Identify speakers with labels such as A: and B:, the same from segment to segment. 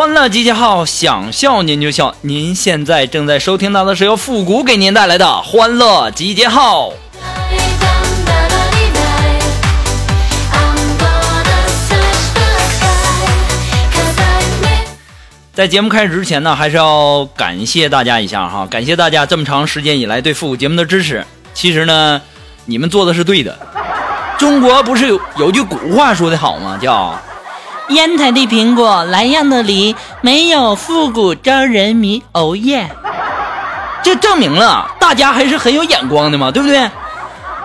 A: 欢乐集结号，想笑您就笑。您现在正在收听到的是由复古给您带来的欢乐集结号。在节目开始之前呢，还是要感谢大家一下哈，感谢大家这么长时间以来对复古节目的支持。其实呢，你们做的是对的。中国不是有有句古话说的好吗？叫。
B: 烟台的苹果，莱阳的梨，没有复古招人迷。哦耶！
A: 这证明了大家还是很有眼光的嘛，对不对？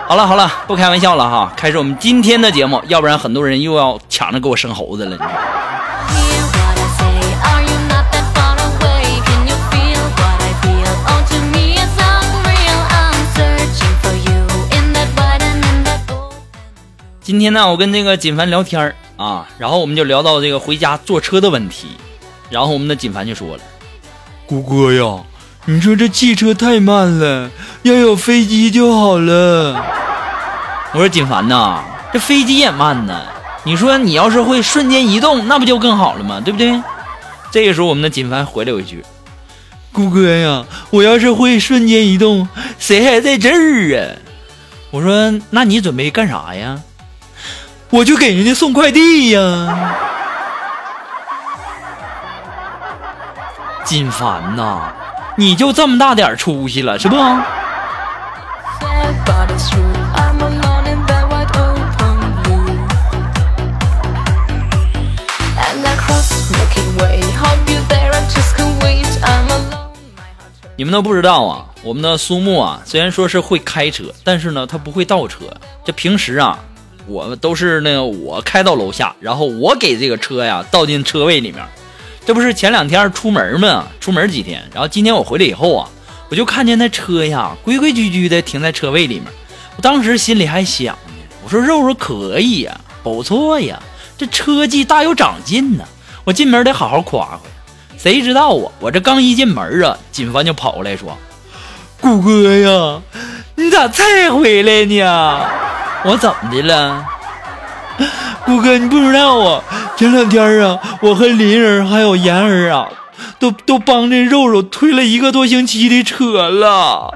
A: 好了好了，不开玩笑了哈，开始我们今天的节目，要不然很多人又要抢着给我生猴子了。今天呢，我跟这个锦凡聊天儿。啊，然后我们就聊到这个回家坐车的问题，然后我们的锦凡就说了：“
C: 谷歌呀，你说这汽车太慢了，要有飞机就好了。”
A: 我说：“锦凡呐，这飞机也慢呢，你说你要是会瞬间移动，那不就更好了吗？对不对？”这个时候，我们的锦凡回了我一句：“
C: 谷歌呀，我要是会瞬间移动，谁还在这儿啊？”
A: 我说：“那你准备干啥呀？”
C: 我就给人家送快递呀，
A: 金凡呐，你就这么大点出息了是不？你们都不知道啊，我们的苏木啊，虽然说是会开车，但是呢，他不会倒车。这平时啊。我们都是那个我开到楼下，然后我给这个车呀倒进车位里面。这不是前两天出门嘛，出门几天，然后今天我回来以后啊，我就看见那车呀规规矩矩的停在车位里面。我当时心里还想呢，我说肉肉可以呀，不错呀，这车技大有长进呢。我进门得好好夸夸。谁知道啊，我这刚一进门啊，金凡就跑过来说：“
C: 谷哥呀，你咋才回来呢？”
A: 我怎么的了，
C: 谷哥？你不知道啊，前两天啊，我和林儿还有妍儿啊，都都帮着肉肉推了一个多星期的车了。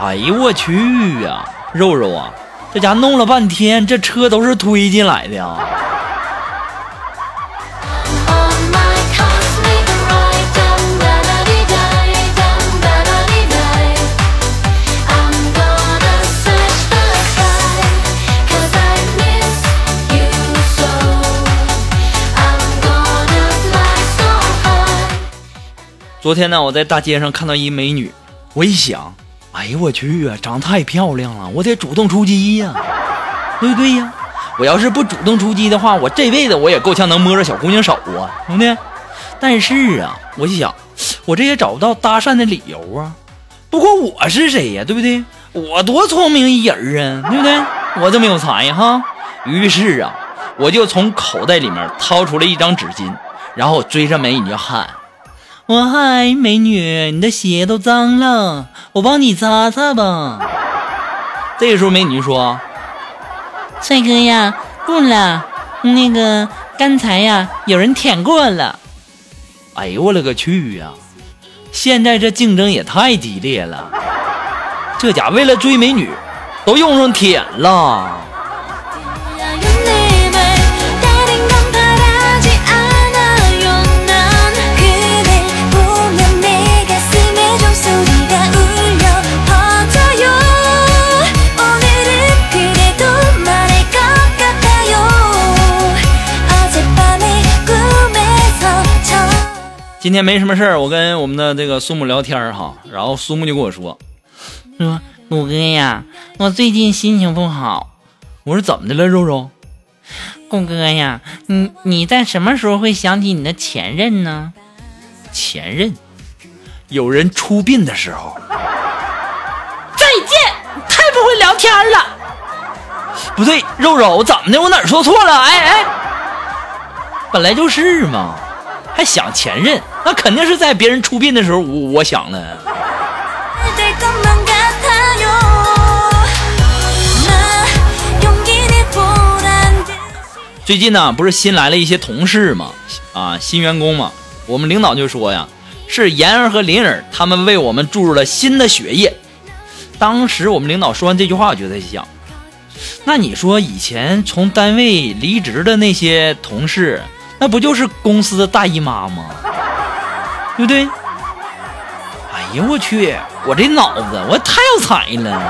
A: 哎呦我去呀，肉肉啊，这家弄了半天，这车都是推进来的呀。昨天呢，我在大街上看到一美女，我一想，哎呦我去啊，长太漂亮了，我得主动出击呀，对不对呀？我要是不主动出击的话，我这辈子我也够呛能摸着小姑娘手啊，兄弟。但是啊，我一想，我这也找不到搭讪的理由啊。不过我是谁呀，对不对？我多聪明一人啊，对不对？我这么有才哈。于是啊，我就从口袋里面掏出了一张纸巾，然后追着美女就喊。
B: 我嗨，美女，你的鞋都脏了，我帮你擦擦吧。
A: 这个时候，美女说：“
B: 帅哥呀，不了，那个刚才呀，有人舔过了。”
A: 哎呦我勒个去呀！现在这竞争也太激烈了，这家为了追美女，都用上舔了。今天没什么事儿，我跟我们的这个苏木聊天儿哈，然后苏木就跟我说，
B: 说鲁哥呀，我最近心情不好。
A: 我说怎么的了，肉肉？
B: 谷哥呀，你你在什么时候会想起你的前任呢？
A: 前任，有人出殡的时候。
B: 再见，太不会聊天了。
A: 不对，肉肉我怎么的？我哪儿说错了？哎哎，本来就是嘛，还想前任，那肯定是在别人出殡的时候，我我想了。最近呢，不是新来了一些同事嘛，啊，新员工嘛，我们领导就说呀，是妍儿和林儿他们为我们注入了新的血液。当时我们领导说完这句话，我就在想，那你说以前从单位离职的那些同事，那不就是公司的大姨妈吗？对不对？哎呀，我去，我这脑子我太有才了。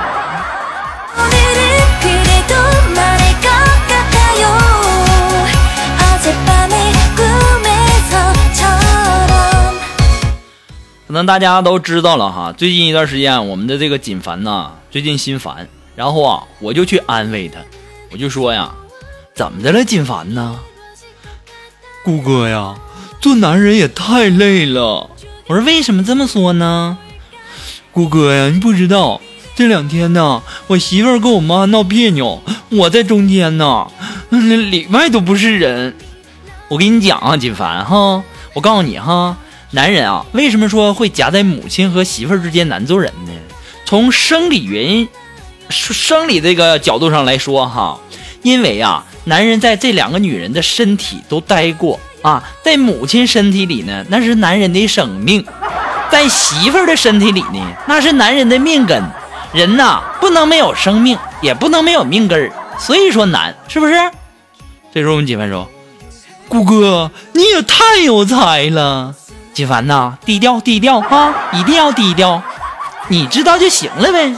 A: 可能大家都知道了哈，最近一段时间我们的这个锦凡呐，最近心烦，然后啊，我就去安慰他，我就说呀，怎么的了，锦凡呢？
C: 顾哥呀，做男人也太累了。
B: 我说为什么这么说呢？
C: 顾哥呀，你不知道，这两天呢，我媳妇儿跟我妈闹别扭，我在中间呢，里外都不是人。
A: 我跟你讲啊，锦凡哈，我告诉你哈。男人啊，为什么说会夹在母亲和媳妇儿之间难做人呢？从生理原因、生理这个角度上来说，哈，因为啊，男人在这两个女人的身体都待过啊，在母亲身体里呢，那是男人的生命；在媳妇儿的身体里呢，那是男人的命根。人呐，不能没有生命，也不能没有命根儿，所以说难，是不是？这时候我们几分钟，
C: 顾哥，你也太有才了。
B: 几凡呐，低调低调啊，一定要低调，你知道就行了呗。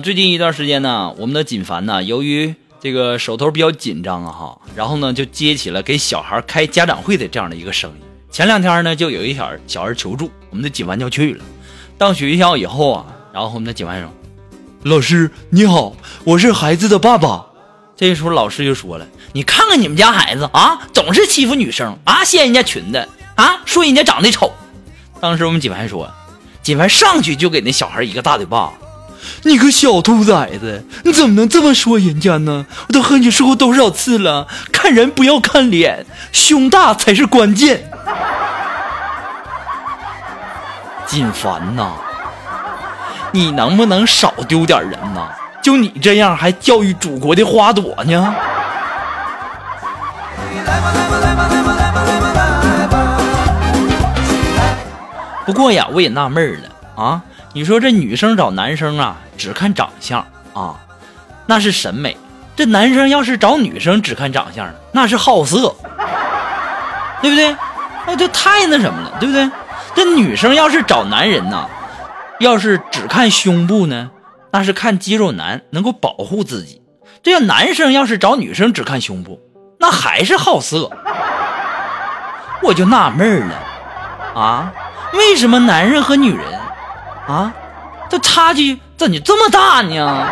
B: 最近一段时间呢，我们的锦凡呢，由于这个手头比较紧张啊，哈，然后呢就接起了给小孩开家长会的这样的一个生意。前两天呢，就有一小小孩求助，我们的锦凡就去了。到学校以后啊，然后我们的锦凡说：“
C: 老师你好，我是孩子的爸爸。”
A: 这时候老师就说了：“你看看你们家孩子啊，总是欺负女生啊，掀人家裙子啊，说人家长得丑。”当时我们锦凡说：“锦凡上去就给那小孩一个大嘴巴。”
C: 你个小兔崽子，你怎么能这么说人家呢？我都和你说过多少次了，看人不要看脸，胸大才是关键。
A: 锦凡呐，你能不能少丢点人呐？就你这样，还教育祖国的花朵呢？不过呀，我也纳闷了啊。你说这女生找男生啊，只看长相啊，那是审美；这男生要是找女生只看长相，那是好色，对不对？那就太那什么了，对不对？这女生要是找男人呢，要是只看胸部呢，那是看肌肉男，能够保护自己；这要男生要是找女生只看胸部，那还是好色。我就纳闷了啊，为什么男人和女人？啊，这差距怎么这么大呢？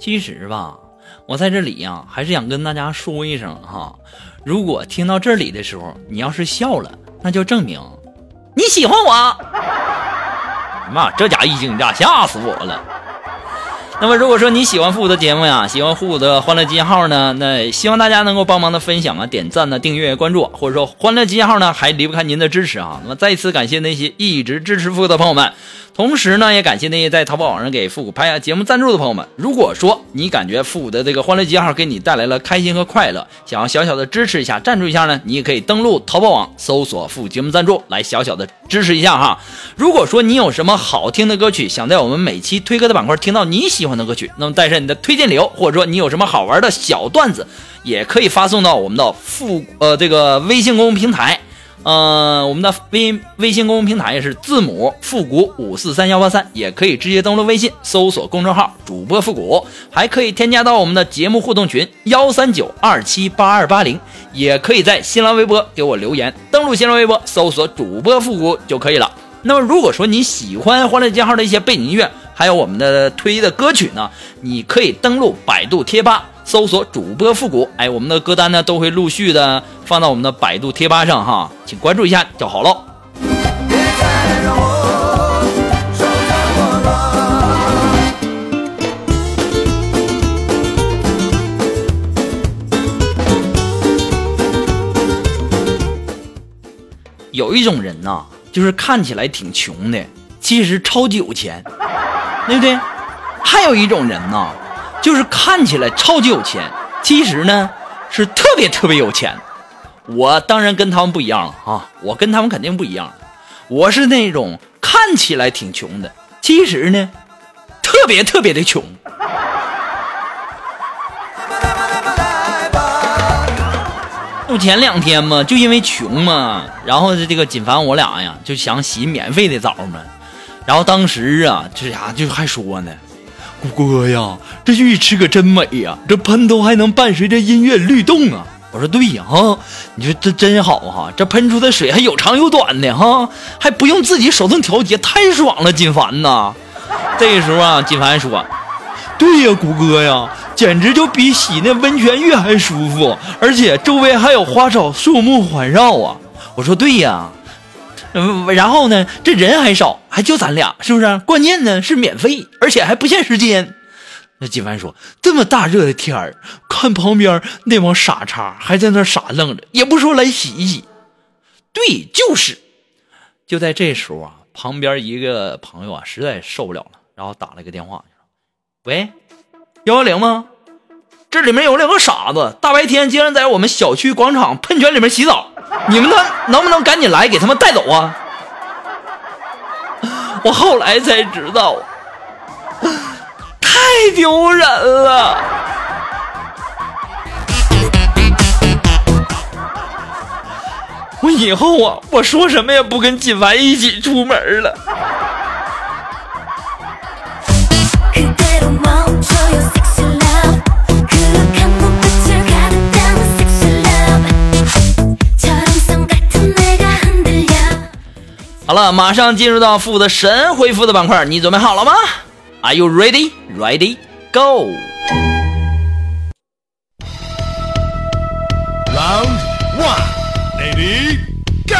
A: 其实吧，我在这里呀，还是想跟大家说一声哈，如果听到这里的时候，你要是笑了，那就证明你喜欢我。妈，这家一惊一乍，吓死我了！那么如果说你喜欢复古的节目呀，喜欢复古的欢乐集结号呢，那希望大家能够帮忙的分享啊、点赞呢、订阅、关注，或者说欢乐集结号呢还离不开您的支持啊。那么再一次感谢那些一直支持复古的朋友们。同时呢，也感谢那些在淘宝网上给复古拍下节目赞助的朋友们。如果说你感觉复古的这个欢乐集结号给你带来了开心和快乐，想要小小的支持一下、赞助一下呢，你也可以登录淘宝网搜索“复古节目赞助”来小小的支持一下哈。如果说你有什么好听的歌曲，想在我们每期推歌的板块听到你喜欢的歌曲，那么带上你的推荐理由，或者说你有什么好玩的小段子，也可以发送到我们的复呃这个微信公众平台。呃，我们的微微信公众平台是字母复古五四三幺八三，也可以直接登录微信搜索公众号主播复古，还可以添加到我们的节目互动群幺三九二七八二八零，也可以在新浪微博给我留言，登录新浪微博搜索主播复古就可以了。那么如果说你喜欢欢乐街号的一些背景音乐，还有我们的推的歌曲呢，你可以登录百度贴吧。搜索主播复古，哎，我们的歌单呢都会陆续的放到我们的百度贴吧上哈，请关注一下就好喽。有一种人呐，就是看起来挺穷的，其实超级有钱，对不对？还有一种人呢。就是看起来超级有钱，其实呢是特别特别有钱。我当然跟他们不一样了啊，我跟他们肯定不一样。我是那种看起来挺穷的，其实呢特别特别的穷。就前两天嘛，就因为穷嘛，然后这个锦凡我俩呀就想洗免费的澡嘛，然后当时啊这家就还说呢。
C: 谷哥呀，这浴池可真美呀！这喷头还能伴随着音乐律动啊！
A: 我说对呀，哈，你说这真好哈！这喷出的水还有长有短的哈，还不用自己手动调节，太爽了！金凡呐，这个时候啊，金凡说：“
C: 对呀，谷歌呀，简直就比洗那温泉浴还舒服，而且周围还有花草树木环绕啊！”
A: 我说对呀。嗯，然后呢？这人还少，还就咱俩，是不是？关键呢是免费，而且还不限时间。
C: 那金凡说：“这么大热的天儿，看旁边那帮傻叉还在那傻愣着，也不说来洗一洗。”
A: 对，就是。就在这时候啊，旁边一个朋友啊实在受不了了，然后打了个电话：“喂，幺幺零吗？这里面有两个傻子，大白天竟然在我们小区广场喷泉里面洗澡。”你们能能不能赶紧来给他们带走啊？我后来才知道，太丢人了。我以后啊，我说什么也不跟锦凡一起出门了。了，马上进入到负的神回复的板块，你准备好了吗？Are you ready? Ready? Go! Round one, ready? Go!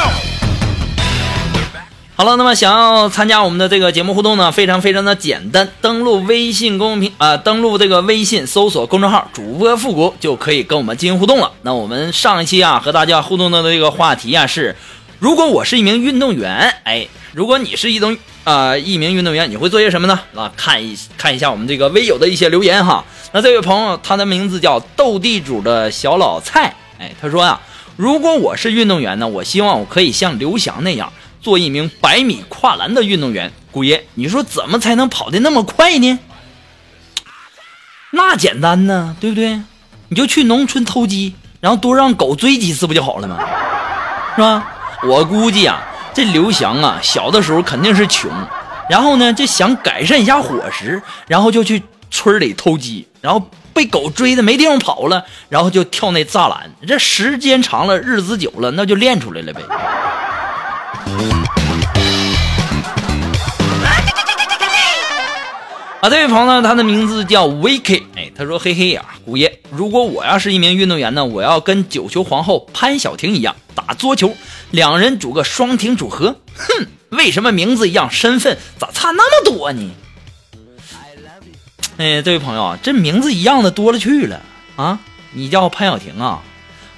A: 好了，那么想要参加我们的这个节目互动呢，非常非常的简单，登录微信公众平啊，登录这个微信搜索公众号主播复古就可以跟我们进行互动了。那我们上一期啊和大家互动的这个话题啊是。如果我是一名运动员，哎，如果你是一种呃一名运动员，你会做些什么呢？啊，看一看一下我们这个微友的一些留言哈。那这位朋友，他的名字叫斗地主的小老蔡，哎，他说呀，如果我是运动员呢，我希望我可以像刘翔那样做一名百米跨栏的运动员。姑爷，你说怎么才能跑得那么快呢？那简单呢，对不对？你就去农村偷鸡，然后多让狗追几次不就好了吗？是吧？我估计啊，这刘翔啊，小的时候肯定是穷，然后呢，就想改善一下伙食，然后就去村里偷鸡，然后被狗追的没地方跑了，然后就跳那栅栏。这时间长了，日子久了，那就练出来了呗。啊，这位朋友呢，他的名字叫 Vicky，哎，他说：“嘿嘿呀，姑爷，如果我要是一名运动员呢，我要跟九球皇后潘晓婷一样打桌球，两人组个双停组合。哼，为什么名字一样，身份咋差那么多呢？哎，这位朋友，这名字一样的多了去了啊！你叫潘晓婷啊？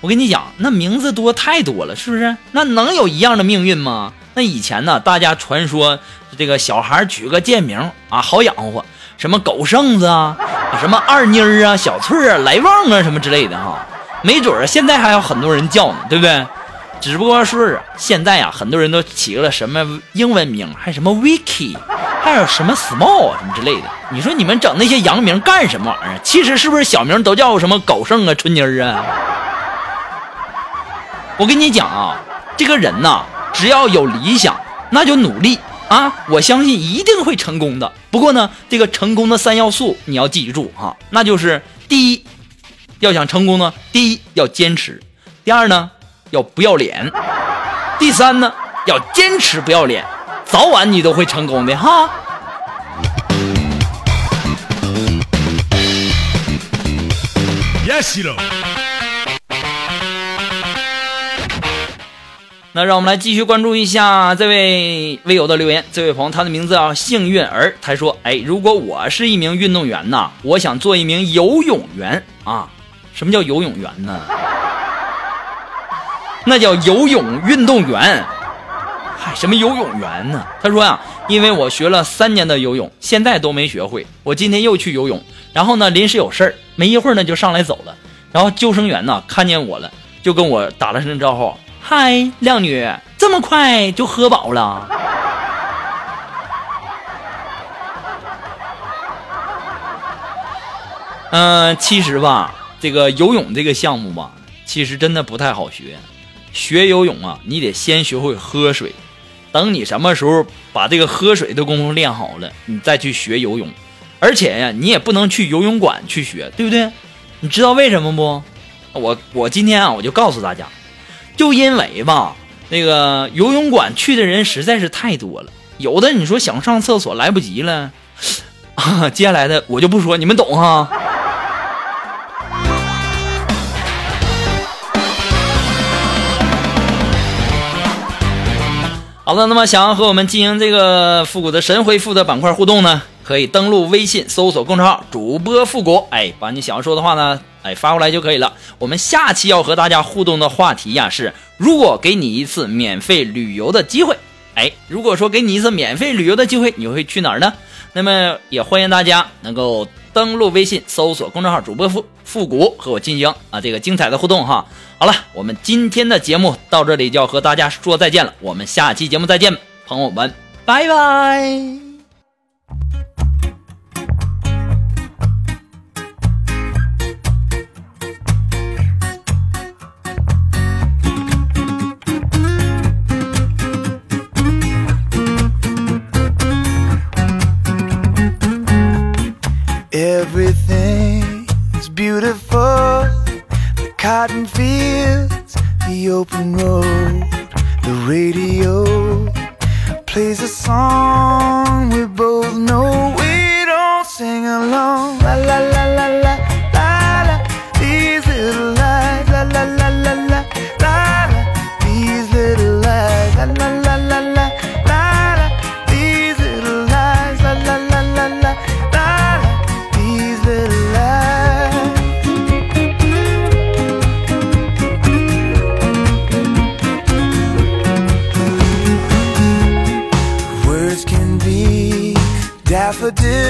A: 我跟你讲，那名字多太多了，是不是？那能有一样的命运吗？那以前呢，大家传说这个小孩取个贱名啊，好养活，什么狗剩子啊，什么二妮儿啊、小翠儿啊、来旺啊，什么之类的哈，没准儿现在还有很多人叫呢，对不对？只不过是现在啊，很多人都起了什么英文名，还什么 Vicky，还有什么 Small 什么之类的。你说你们整那些洋名干什么玩意儿？其实是不是小名都叫什么狗剩啊、春妮儿啊？我跟你讲啊，这个人呐，只要有理想，那就努力啊！我相信一定会成功的。不过呢，这个成功的三要素你要记住哈，那就是第一，要想成功呢，第一要坚持，第二呢。要不要脸？第三呢，要坚持不要脸，早晚你都会成功的哈。Yes 那让我们来继续关注一下这位微友的留言。这位朋友，他的名字啊幸运儿，他说：“哎，如果我是一名运动员呐，我想做一名游泳员啊。什么叫游泳员呢？”那叫游泳运动员，嗨，什么游泳员呢？他说呀，因为我学了三年的游泳，现在都没学会。我今天又去游泳，然后呢，临时有事儿，没一会儿呢就上来走了。然后救生员呢看见我了，就跟我打了声招呼：“嗨，靓女，这么快就喝饱了？” 嗯，其实吧，这个游泳这个项目吧，其实真的不太好学。学游泳啊，你得先学会喝水。等你什么时候把这个喝水的功夫练好了，你再去学游泳。而且呀，你也不能去游泳馆去学，对不对？你知道为什么不？我我今天啊，我就告诉大家，就因为吧，那个游泳馆去的人实在是太多了，有的你说想上厕所来不及了，啊，接下来的我就不说，你们懂哈。好了，那么想要和我们进行这个复古的神回复的板块互动呢，可以登录微信搜索公众号“主播复古”，哎，把你想要说的话呢，哎发过来就可以了。我们下期要和大家互动的话题呀是：如果给你一次免费旅游的机会，哎，如果说给你一次免费旅游的机会，你会去哪儿呢？那么也欢迎大家能够登录微信搜索公众号“主播复复古”和我进行啊这个精彩的互动哈。好了，我们今天的节目到这里就要和大家说再见了。我们下期节目再见，朋友们，拜拜。Cotton fields, the open road, the radio plays a song for did.